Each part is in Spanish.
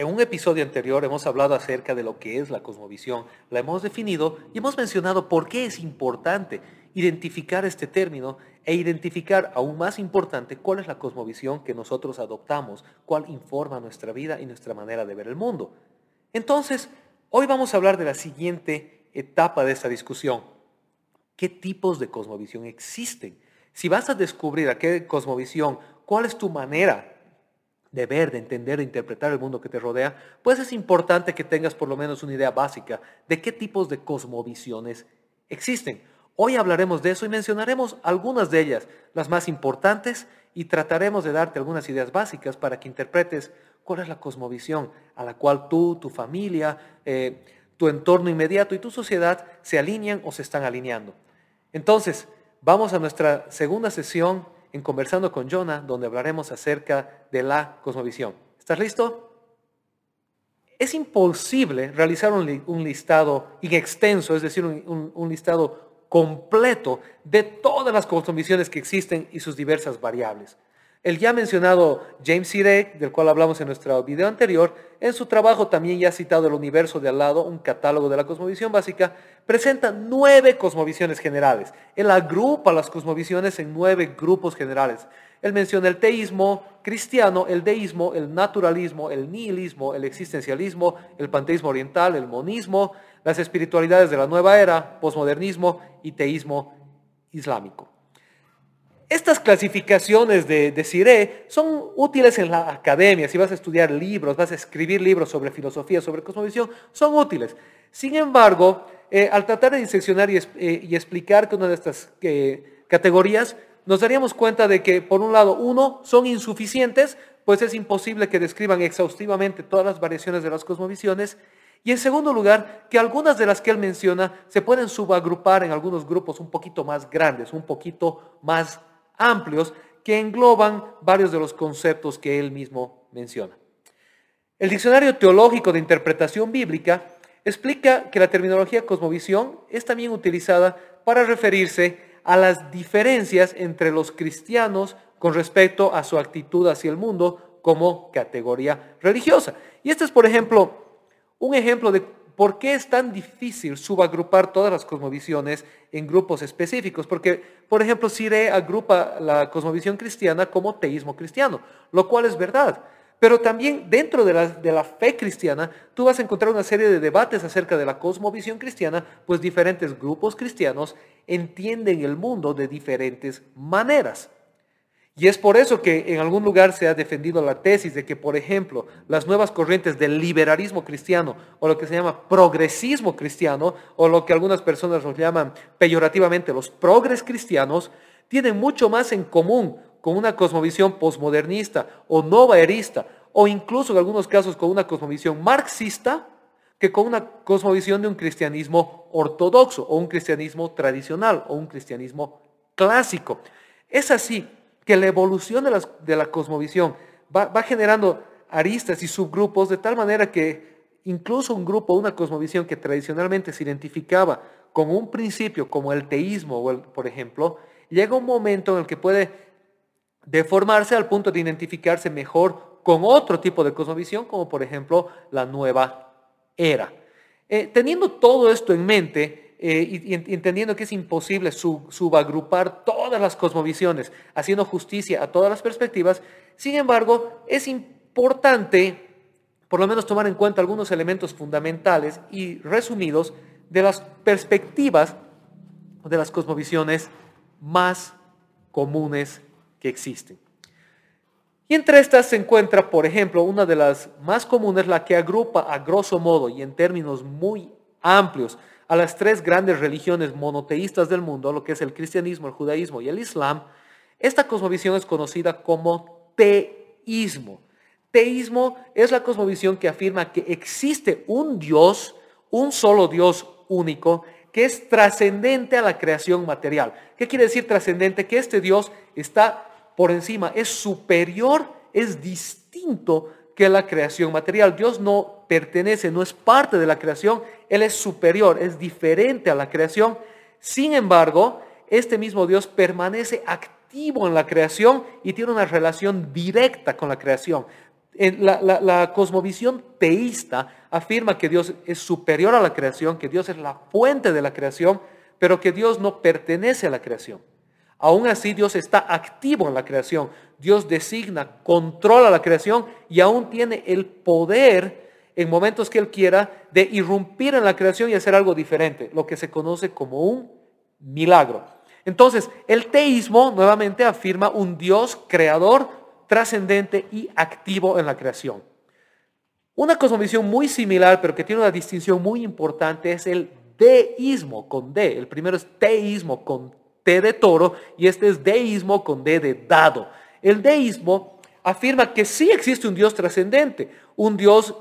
En un episodio anterior hemos hablado acerca de lo que es la cosmovisión, la hemos definido y hemos mencionado por qué es importante identificar este término e identificar, aún más importante, cuál es la cosmovisión que nosotros adoptamos, cuál informa nuestra vida y nuestra manera de ver el mundo. Entonces, hoy vamos a hablar de la siguiente etapa de esta discusión. ¿Qué tipos de cosmovisión existen? Si vas a descubrir a qué cosmovisión, cuál es tu manera de ver, de entender, de interpretar el mundo que te rodea, pues es importante que tengas por lo menos una idea básica de qué tipos de cosmovisiones existen. Hoy hablaremos de eso y mencionaremos algunas de ellas, las más importantes, y trataremos de darte algunas ideas básicas para que interpretes cuál es la cosmovisión a la cual tú, tu familia, eh, tu entorno inmediato y tu sociedad se alinean o se están alineando. Entonces, vamos a nuestra segunda sesión en Conversando con Jonah, donde hablaremos acerca de la cosmovisión. ¿Estás listo? Es imposible realizar un, listado inextenso, es decir, un, listado completo de todas las cosmovisiones que existen y sus diversas variables. El ya mencionado James Sirek, del cual hablamos en nuestro video anterior, en su trabajo también ya citado El universo de al lado, un catálogo de la cosmovisión básica, presenta nueve cosmovisiones generales. Él agrupa las cosmovisiones en nueve grupos generales. Él menciona el teísmo cristiano, el deísmo, el naturalismo, el nihilismo, el existencialismo, el panteísmo oriental, el monismo, las espiritualidades de la nueva era, posmodernismo y teísmo islámico. Estas clasificaciones de, de son útiles en la academia. Si vas a estudiar libros, vas a escribir libros sobre filosofía, sobre cosmovisión, son útiles. Sin embargo, eh, al tratar de diseccionar y, eh, explicar que una de estas eh, categorías, nos daríamos cuenta de que, por un lado, uno, son insuficientes, pues es imposible que describan exhaustivamente todas las variaciones de las cosmovisiones. Y en segundo lugar, que algunas de las que él menciona se pueden subagrupar en algunos grupos un poquito más grandes, un poquito más amplios que engloban varios de los conceptos que él mismo menciona. El Diccionario Teológico de Interpretación Bíblica explica que la terminología cosmovisión es también utilizada para referirse a las diferencias entre los cristianos con respecto a su actitud hacia el mundo como categoría religiosa. Y este es, por ejemplo, un ejemplo de ¿Por qué es tan difícil subagrupar todas las cosmovisiones en grupos específicos? Porque, por ejemplo, Sire agrupa la cosmovisión cristiana como teísmo cristiano, lo cual es verdad. Pero también dentro de la, de la, fe cristiana, tú vas a encontrar una serie de debates acerca de la cosmovisión cristiana, pues diferentes grupos cristianos entienden el mundo de diferentes maneras. Y es por eso que en algún lugar se ha defendido la tesis de que, por ejemplo, las nuevas corrientes del liberalismo cristiano o lo que se llama progresismo cristiano o lo que algunas personas nos llaman peyorativamente los progres cristianos, tienen mucho más en común con una cosmovisión posmodernista o novaerista o incluso en algunos casos con una cosmovisión marxista que con una cosmovisión de un cristianismo ortodoxo o un cristianismo tradicional o un cristianismo clásico. Es así que la evolución de, la cosmovisión va, generando aristas y subgrupos de tal manera que incluso un grupo, una cosmovisión que tradicionalmente se identificaba con un principio como el teísmo, por ejemplo, llega un momento en el que puede deformarse al punto de identificarse mejor con otro tipo de cosmovisión, como por ejemplo la nueva era. Eh, teniendo todo esto en mente, eh, y, entendiendo que es imposible subagrupar todas las cosmovisiones, haciendo justicia a todas las perspectivas, sin embargo, es importante por lo menos tomar en cuenta algunos elementos fundamentales y resumidos de las perspectivas de las cosmovisiones más comunes que existen. Y entre estas se encuentra, por ejemplo, una de las más comunes, la que agrupa a grosso modo y en términos muy amplios a las tres grandes religiones monoteístas del mundo, lo que es el cristianismo, el judaísmo y el islam, esta cosmovisión es conocida como teísmo. Teísmo es la cosmovisión que afirma que existe un Dios, un solo Dios único, que es trascendente a la creación material. ¿Qué quiere decir trascendente? Que este Dios está por encima, es superior, es distinto que la creación material. Dios no pertenece, no es parte de la creación, Él es superior, es diferente a la creación. Sin embargo, este mismo Dios permanece activo en la creación y tiene una relación directa con la creación. La, la, cosmovisión teísta afirma que Dios es superior a la creación, que Dios es la fuente de la creación, pero que Dios no pertenece a la creación. Aún así, Dios está activo en la creación. Dios designa, controla la creación y aún tiene el poder en momentos que Él quiera de irrumpir en la creación y hacer algo diferente, lo que se conoce como un milagro. Entonces, el teísmo nuevamente afirma un Dios creador, trascendente y activo en la creación. Una cosmovisión muy similar, pero que tiene una distinción muy importante, es el deísmo con D. El primero es teísmo con T de toro y este es deísmo con D de dado. El deísmo afirma que sí existe un Dios trascendente, un Dios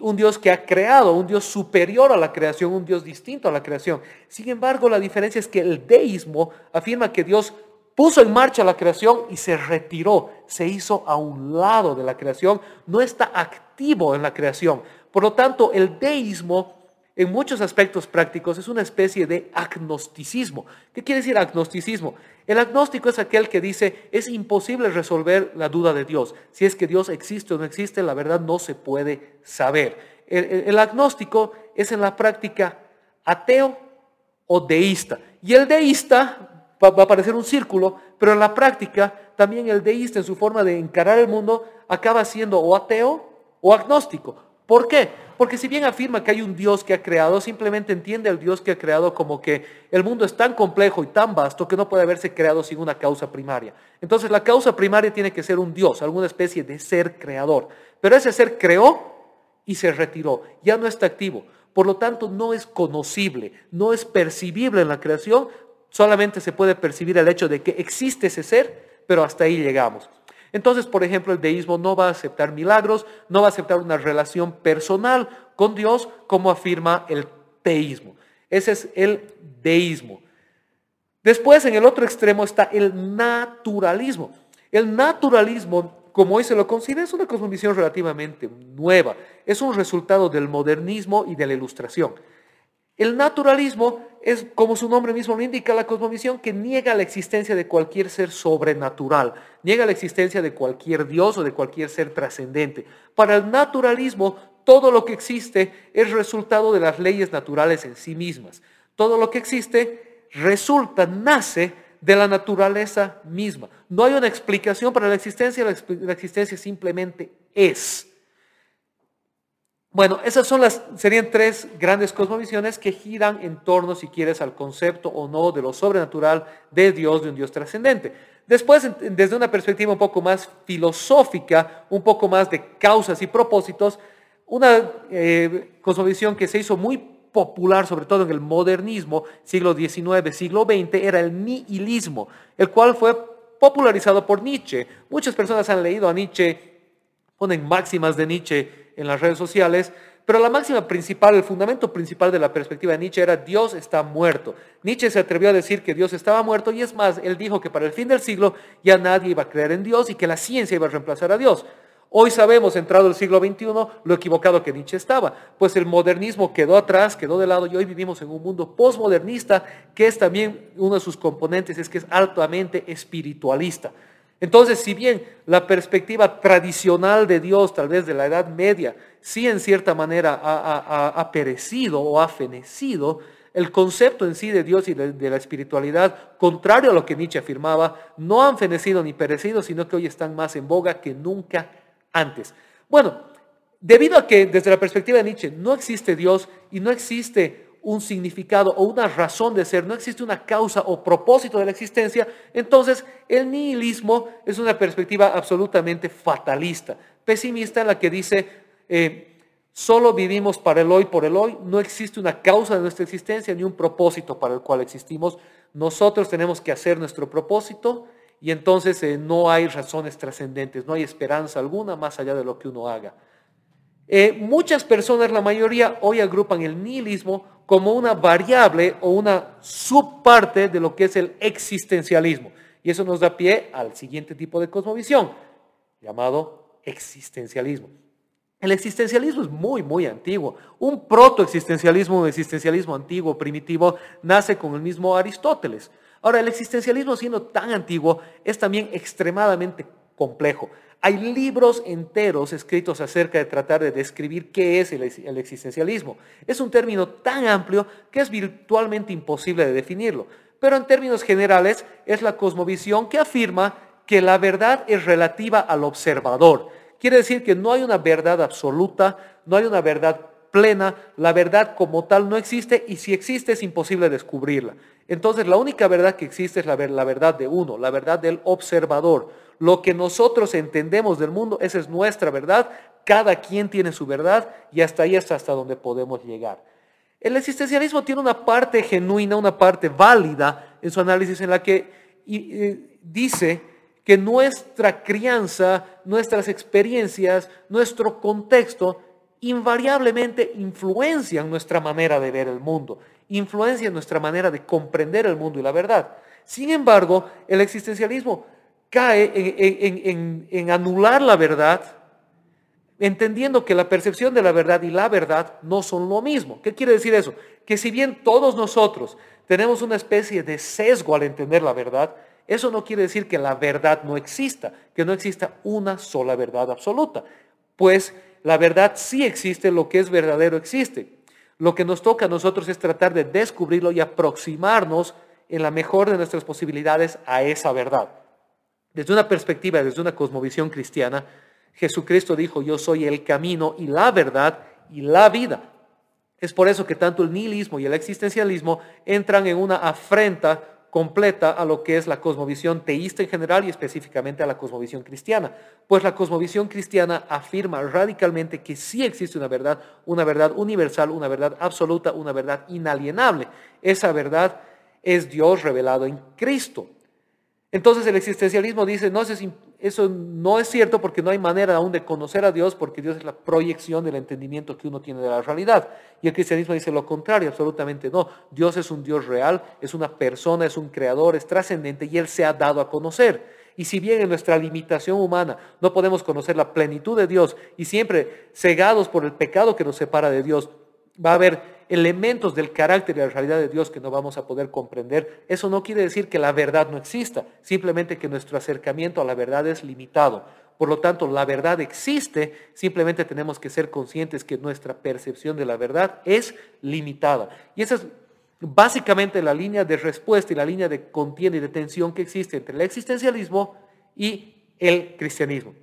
un Dios que ha creado, un Dios superior a la creación, un Dios distinto a la creación. Sin embargo, la diferencia es que el deísmo afirma que Dios puso en marcha la creación y se retiró, se hizo a un lado de la creación, no está activo en la creación. Por lo tanto, el deísmo en muchos aspectos prácticos es una especie de agnosticismo. ¿Qué quiere decir agnosticismo? El agnóstico es aquel que dice, es imposible resolver la duda de Dios. Si es que Dios existe o no existe, la verdad no se puede saber. El, agnóstico es en la práctica ateo o deísta. Y el deísta va, va a parecer un círculo, pero en la práctica también el deísta en su forma de encarar el mundo acaba siendo o ateo o agnóstico. ¿Por qué? Porque si bien afirma que hay un Dios que ha creado, simplemente entiende al Dios que ha creado como que el mundo es tan complejo y tan vasto que no puede haberse creado sin una causa primaria. Entonces la causa primaria tiene que ser un Dios, alguna especie de ser creador. Pero ese ser creó y se retiró, ya no está activo. Por lo tanto, no es conocible, no es percibible en la creación, solamente se puede percibir el hecho de que existe ese ser, pero hasta ahí llegamos. Entonces, por ejemplo, el deísmo no va a aceptar milagros, no va a aceptar una relación personal con Dios como afirma el teísmo. Ese es el deísmo. Después, en el otro extremo está el naturalismo. El naturalismo, como hoy se lo considera, es una cosmovisión relativamente nueva. Es un resultado del modernismo y de la ilustración. El naturalismo es, como su nombre mismo lo indica, la cosmovisión que niega la existencia de cualquier ser sobrenatural, niega la existencia de cualquier Dios o de cualquier ser trascendente. Para el naturalismo, todo lo que existe es resultado de las leyes naturales en sí mismas. Todo lo que existe resulta, nace de la naturaleza misma. No hay una explicación para la existencia, la existencia simplemente es. Bueno, esas son las, serían tres grandes cosmovisiones que giran en torno, si quieres, al concepto o no de lo sobrenatural de Dios, de un Dios trascendente. Después, desde una perspectiva un poco más filosófica, un poco más de causas y propósitos, una eh, cosmovisión que se hizo muy popular, sobre todo en el modernismo, siglo XIX, siglo XX, era el nihilismo, el cual fue popularizado por Nietzsche. Muchas personas han leído a Nietzsche, ponen máximas de Nietzsche en las redes sociales, pero la máxima principal, el fundamento principal de la perspectiva de Nietzsche era Dios está muerto. Nietzsche se atrevió a decir que Dios estaba muerto y es más, él dijo que para el fin del siglo ya nadie iba a creer en Dios y que la ciencia iba a reemplazar a Dios. Hoy sabemos, entrado el siglo XXI, lo equivocado que Nietzsche estaba, pues el modernismo quedó atrás, quedó de lado y hoy vivimos en un mundo postmodernista que es también uno de sus componentes, es que es altamente espiritualista. Entonces, si bien la perspectiva tradicional de Dios, tal vez de la Edad Media, sí en cierta manera ha, perecido o ha fenecido, el concepto en sí de Dios y de, la espiritualidad, contrario a lo que Nietzsche afirmaba, no han fenecido ni perecido, sino que hoy están más en boga que nunca antes. Bueno, debido a que desde la perspectiva de Nietzsche no existe Dios y no existe un significado o una razón de ser, no existe una causa o propósito de la existencia, entonces el nihilismo es una perspectiva absolutamente fatalista, pesimista en la que dice, eh, solo vivimos para el hoy por el hoy, no existe una causa de nuestra existencia ni un propósito para el cual existimos, nosotros tenemos que hacer nuestro propósito y entonces eh, no hay razones trascendentes, no hay esperanza alguna más allá de lo que uno haga. Eh, muchas personas, la mayoría, hoy agrupan el nihilismo como una variable o una subparte de lo que es el existencialismo. Y eso nos da pie al siguiente tipo de cosmovisión, llamado existencialismo. El existencialismo es muy, muy antiguo. Un protoexistencialismo, un existencialismo antiguo, primitivo, nace con el mismo Aristóteles. Ahora, el existencialismo siendo tan antiguo es también extremadamente complejo. Hay libros enteros escritos acerca de tratar de describir qué es el, existencialismo. Es un término tan amplio que es virtualmente imposible de definirlo. Pero en términos generales es la cosmovisión que afirma que la verdad es relativa al observador. Quiere decir que no hay una verdad absoluta, no hay una verdad plena, la verdad como tal no existe y si existe es imposible descubrirla. Entonces la única verdad que existe es la, verdad de uno, la verdad del observador. Lo que nosotros entendemos del mundo, esa es nuestra verdad, cada quien tiene su verdad y hasta ahí es hasta donde podemos llegar. El existencialismo tiene una parte genuina, una parte válida en su análisis en la que dice que nuestra crianza, nuestras experiencias, nuestro contexto invariablemente influencian nuestra manera de ver el mundo, influencian nuestra manera de comprender el mundo y la verdad. Sin embargo, el existencialismo cae en, anular la verdad, entendiendo que la percepción de la verdad y la verdad no son lo mismo. ¿Qué quiere decir eso? Que si bien todos nosotros tenemos una especie de sesgo al entender la verdad, eso no quiere decir que la verdad no exista, que no exista una sola verdad absoluta. Pues la verdad sí existe, lo que es verdadero existe. Lo que nos toca a nosotros es tratar de descubrirlo y aproximarnos en la mejor de nuestras posibilidades a esa verdad. Desde una perspectiva, desde una cosmovisión cristiana, Jesucristo dijo, yo soy el camino y la verdad y la vida. Es por eso que tanto el nihilismo y el existencialismo entran en una afrenta completa a lo que es la cosmovisión teísta en general y específicamente a la cosmovisión cristiana. Pues la cosmovisión cristiana afirma radicalmente que sí existe una verdad, una verdad universal, una verdad absoluta, una verdad inalienable. Esa verdad es Dios revelado en Cristo. Entonces el existencialismo dice, no, eso no es cierto porque no hay manera aún de conocer a Dios porque Dios es la proyección del entendimiento que uno tiene de la realidad. Y el cristianismo dice lo contrario, absolutamente no. Dios es un Dios real, es una persona, es un creador, es trascendente y Él se ha dado a conocer. Y si bien en nuestra limitación humana no podemos conocer la plenitud de Dios y siempre cegados por el pecado que nos separa de Dios, va a haber elementos del carácter y la realidad de Dios que no vamos a poder comprender, eso no quiere decir que la verdad no exista, simplemente que nuestro acercamiento a la verdad es limitado. Por lo tanto, la verdad existe, simplemente tenemos que ser conscientes que nuestra percepción de la verdad es limitada. Y esa es básicamente la línea de respuesta y la línea de contienda y de tensión que existe entre el existencialismo y el cristianismo.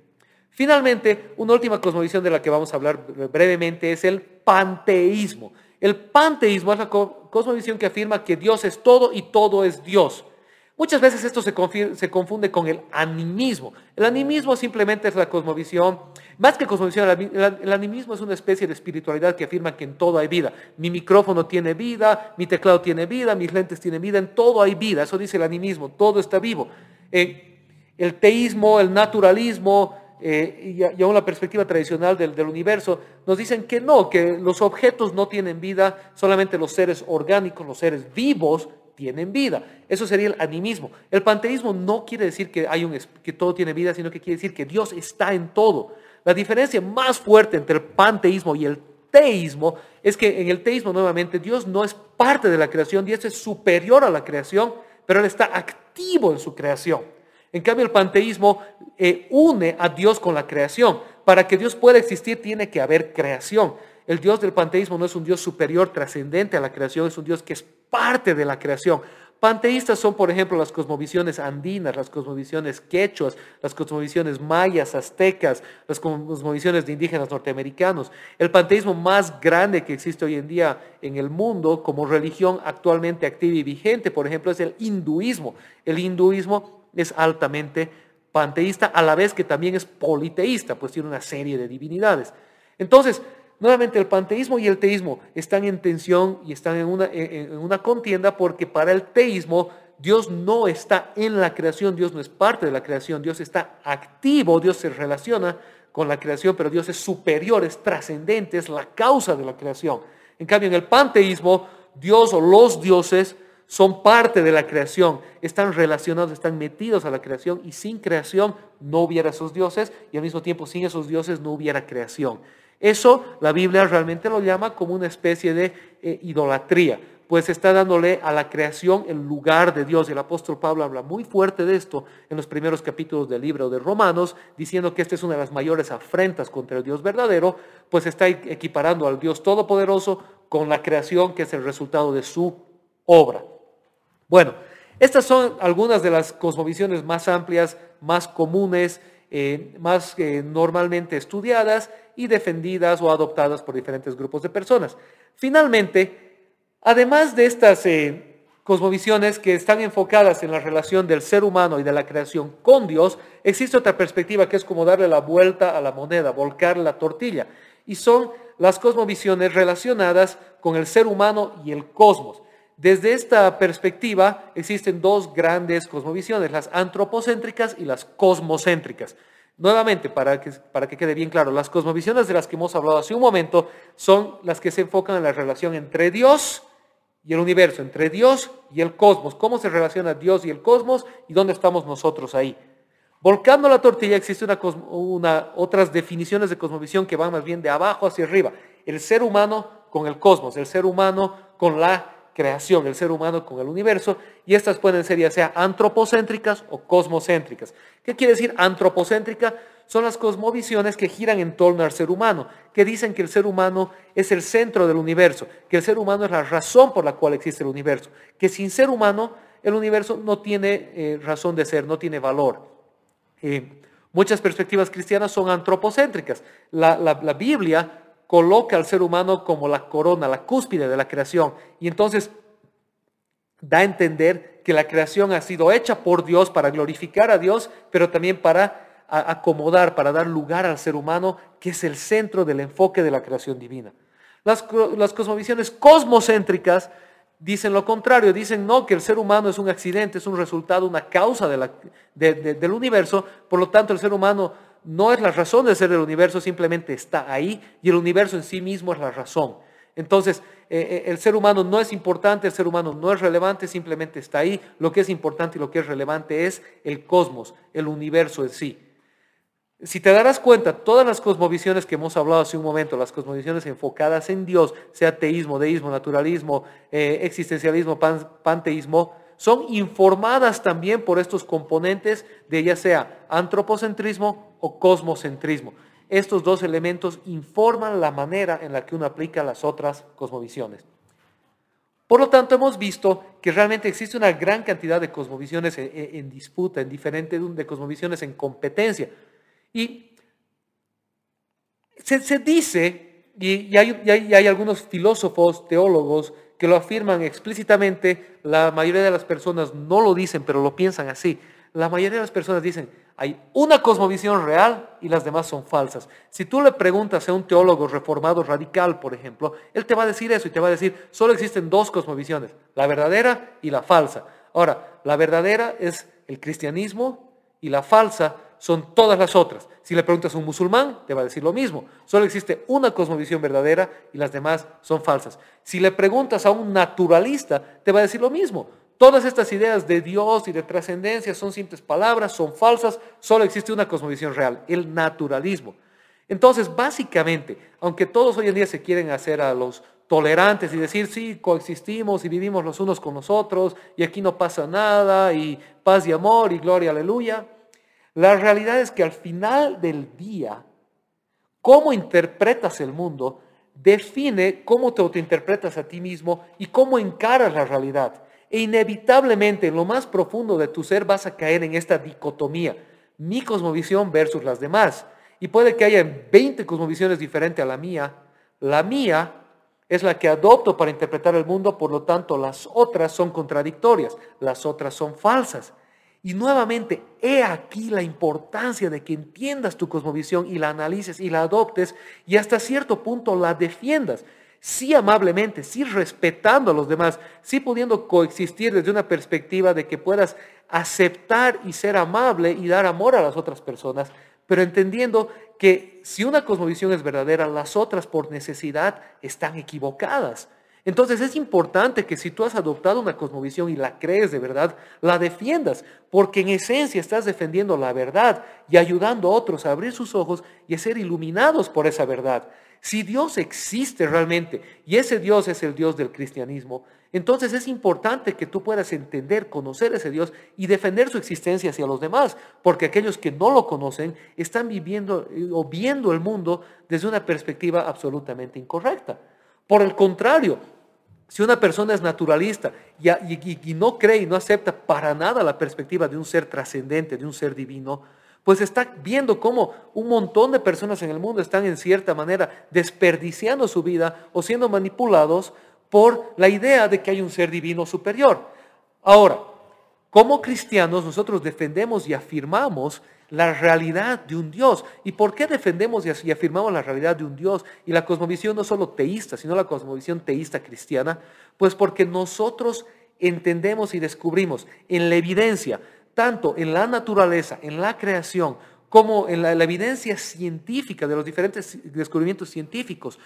Finalmente, una última cosmovisión de la que vamos a hablar brevemente es el panteísmo. El panteísmo es la cosmovisión que afirma que Dios es todo y todo es Dios. Muchas veces esto se, confunde con el animismo. El animismo simplemente es la cosmovisión, más que cosmovisión, el animismo es una especie de espiritualidad que afirma que en todo hay vida. Mi micrófono tiene vida, mi teclado tiene vida, mis lentes tienen vida, en todo hay vida. Eso dice el animismo, todo está vivo. Eh, el teísmo, el naturalismo, eh, y, aún la perspectiva tradicional del, universo, nos dicen que no, que los objetos no tienen vida, solamente los seres orgánicos, los seres vivos tienen vida. Eso sería el animismo. El panteísmo no quiere decir que, hay un, que todo tiene vida, sino que quiere decir que Dios está en todo. La diferencia más fuerte entre el panteísmo y el teísmo es que en el teísmo nuevamente Dios no es parte de la creación, Dios es superior a la creación, pero Él está activo en su creación. En cambio, el panteísmo eh, une a Dios con la creación. Para que Dios pueda existir tiene que haber creación. El Dios del panteísmo no es un Dios superior, trascendente a la creación, es un Dios que es parte de la creación. Panteístas son, por ejemplo, las cosmovisiones andinas, las cosmovisiones quechuas, las cosmovisiones mayas, aztecas, las cosmovisiones de indígenas norteamericanos. El panteísmo más grande que existe hoy en día en el mundo como religión actualmente activa y vigente, por ejemplo, es el hinduismo. El hinduismo es altamente panteísta, a la vez que también es politeísta, pues tiene una serie de divinidades. Entonces, nuevamente el panteísmo y el teísmo están en tensión y están en una, en una contienda porque para el teísmo Dios no está en la creación, Dios no es parte de la creación, Dios está activo, Dios se relaciona con la creación, pero Dios es superior, es trascendente, es la causa de la creación. En cambio, en el panteísmo, Dios o los dioses son parte de la creación, están relacionados, están metidos a la creación y sin creación no hubiera esos dioses y al mismo tiempo sin esos dioses no hubiera creación. Eso la Biblia realmente lo llama como una especie de eh, idolatría. pues está dándole a la creación el lugar de Dios. El apóstol Pablo habla muy fuerte de esto en los primeros capítulos del libro de Romanos, diciendo que esta es una de las mayores afrentas contra el Dios verdadero, pues está equiparando al Dios todopoderoso con la creación que es el resultado de su obra. Bueno, estas son algunas de las cosmovisiones más amplias, más comunes, eh, más eh, normalmente estudiadas y defendidas o adoptadas por diferentes grupos de personas. Finalmente, además de estas eh, cosmovisiones que están enfocadas en la relación del ser humano y de la creación con Dios, existe otra perspectiva que es como darle la vuelta a la moneda, volcar la tortilla. Y son las cosmovisiones relacionadas con el ser humano y el cosmos. Desde esta perspectiva existen dos grandes cosmovisiones, las antropocéntricas y las cosmocéntricas. Nuevamente, para que, para que quede bien claro, las cosmovisiones de las que hemos hablado hace un momento son las que se enfocan en la relación entre Dios y el universo, entre Dios y el cosmos, cómo se relaciona Dios y el cosmos y dónde estamos nosotros ahí. Volcando la tortilla existen una, otras definiciones de cosmovisión que van más bien de abajo hacia arriba. El ser humano con el cosmos, el ser humano con la creación, el ser humano con el universo, y estas pueden ser ya sea antropocéntricas o cosmocéntricas. ¿Qué quiere decir antropocéntrica? Son las cosmovisiones que giran en torno al ser humano, que dicen que el ser humano es el centro del universo, que el ser humano es la razón por la cual existe el universo, que sin ser humano el universo no tiene eh, razón de ser, no tiene valor. Eh, muchas perspectivas cristianas son antropocéntricas. la, la Biblia coloca al ser humano como la corona, la cúspide de la creación. Y entonces da a entender que la creación ha sido hecha por Dios para glorificar a Dios, pero también para acomodar, para dar lugar al ser humano, que es el centro del enfoque de la creación divina. Las, las cosmovisiones cosmocéntricas dicen lo contrario, dicen no, que el ser humano es un accidente, es un resultado, una causa del universo, por lo tanto el ser humano no es la razón de ser del universo, simplemente está ahí y el universo en sí mismo es la razón. Entonces, eh, eh, el ser humano no es importante, el ser humano no es relevante, simplemente está ahí. Lo que es importante y lo que es relevante es el cosmos, el universo en sí. Si te darás cuenta, todas las cosmovisiones que hemos hablado hace un momento, las cosmovisiones enfocadas en Dios, sea teísmo, deísmo, naturalismo, eh, existencialismo, panteísmo, son informadas también por estos componentes de ya sea antropocentrismo o cosmocentrismo. Estos dos elementos informan la manera en la que uno aplica las otras cosmovisiones. Por lo tanto, hemos visto que realmente existe una gran cantidad de cosmovisiones en, disputa, en diferentes de cosmovisiones en competencia. Y se, dice, y, hay, algunos filósofos, teólogos, que lo afirman explícitamente, la mayoría de las personas no lo dicen, pero lo piensan así. La mayoría de las personas dicen, hay una cosmovisión real y las demás son falsas. Si tú le preguntas a un teólogo reformado radical, por ejemplo, él te va a decir eso y te va a decir, solo existen dos cosmovisiones, la verdadera y la falsa. Ahora, la verdadera es el cristianismo y la falsa son todas las otras. Si le preguntas a un musulmán, te va a decir lo mismo. Solo existe una cosmovisión verdadera y las demás son falsas. Si le preguntas a un naturalista, te va a decir lo mismo. Todas estas ideas de Dios y de trascendencia son simples palabras, son falsas, solo existe una cosmovisión real, el naturalismo. Entonces, básicamente, aunque todos hoy en día se quieren hacer a los tolerantes y decir, sí, coexistimos y vivimos los unos con los otros y aquí no pasa nada y paz y amor y gloria, aleluya, la realidad es que al final del día, cómo interpretas el mundo define cómo te autointerpretas a ti mismo y cómo encaras la realidad. E inevitablemente en lo más profundo de tu ser vas a caer en esta dicotomía, mi cosmovisión versus las demás. Y puede que haya 20 cosmovisiones diferentes a la mía. La mía es la que adopto para interpretar el mundo, por lo tanto las otras son contradictorias, las otras son falsas. Y nuevamente, he aquí la importancia de que entiendas tu cosmovisión y la analices y la adoptes y hasta cierto punto la defiendas. Sí amablemente, sí respetando a los demás, sí pudiendo coexistir desde una perspectiva de que puedas aceptar y ser amable y dar amor a las otras personas, pero entendiendo que si una cosmovisión es verdadera, las otras por necesidad están equivocadas. Entonces es importante que si tú has adoptado una cosmovisión y la crees de verdad, la defiendas, porque en esencia estás defendiendo la verdad y ayudando a otros a abrir sus ojos y a ser iluminados por esa verdad. Si Dios existe realmente y ese Dios es el Dios del cristianismo, entonces es importante que tú puedas entender, conocer ese Dios y defender su existencia hacia los demás, porque aquellos que no lo conocen están viviendo eh, o viendo el mundo desde una perspectiva absolutamente incorrecta. Por el contrario, si una persona es naturalista y, no cree y no acepta para nada la perspectiva de un ser trascendente, de un ser divino, pues está viendo cómo un montón de personas en el mundo están en cierta manera desperdiciando su vida o siendo manipulados por la idea de que hay un ser divino superior. Ahora, como cristianos nosotros defendemos y afirmamos la realidad de un Dios. ¿Y por qué defendemos y afirmamos la realidad de un Dios y la cosmovisión no solo teísta, sino la cosmovisión teísta cristiana? Pues porque nosotros entendemos y descubrimos en la evidencia, tanto en la naturaleza, en la creación, como en la, evidencia científica de los diferentes descubrimientos científicos,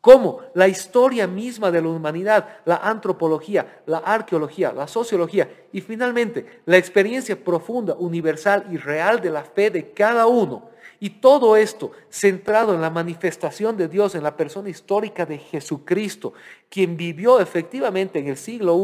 como la historia misma de la humanidad, la antropología, la arqueología, la sociología y finalmente la experiencia profunda, universal y real de la fe de cada uno y todo esto centrado en la manifestación de Dios en la persona histórica de Jesucristo, quien vivió efectivamente en el siglo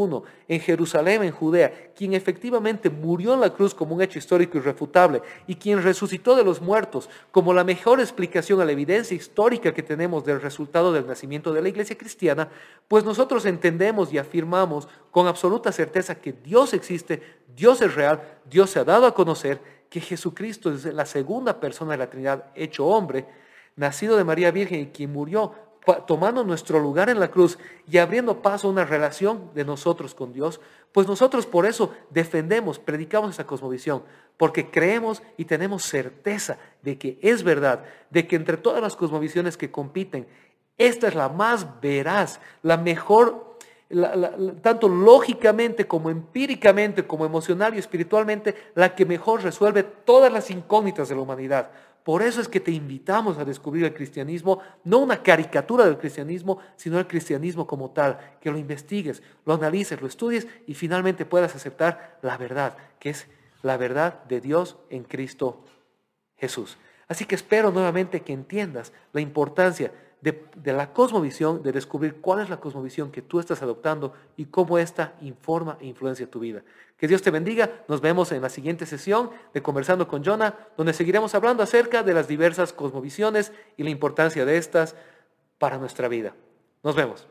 I en Jerusalén, en Judea, quien efectivamente murió en la cruz como un hecho histórico irrefutable y quien resucitó de los muertos como la mejor explicación a la evidencia histórica que tenemos del resultado del nacimiento de la iglesia cristiana, pues nosotros entendemos y afirmamos con absoluta certeza que Dios existe, Dios es real, Dios se ha dado a conocer que Jesucristo es la segunda persona de la Trinidad hecho hombre, nacido de María Virgen y quien murió tomando nuestro lugar en la cruz y abriendo paso a una relación de nosotros con Dios, pues nosotros por eso defendemos, predicamos esa cosmovisión, porque creemos y tenemos certeza de que es verdad, de que entre todas las cosmovisiones que compiten, esta es la más veraz, la mejor tanto lógicamente como empíricamente, como emocional y espiritualmente, la que mejor resuelve todas las incógnitas de la humanidad. Por eso es que te invitamos a descubrir el cristianismo, no una caricatura del cristianismo, sino el cristianismo como tal, que lo investigues, lo analices, lo estudies y finalmente puedas aceptar la verdad, que es la verdad de Dios en Cristo Jesús. Así que espero nuevamente que entiendas la importancia de, la cosmovisión, de descubrir cuál es la cosmovisión que tú estás adoptando y cómo esta informa e influencia tu vida. Que Dios te bendiga. Nos vemos en la siguiente sesión de Conversando con Jonah, donde seguiremos hablando acerca de las diversas cosmovisiones y la importancia de estas para nuestra vida. Nos vemos.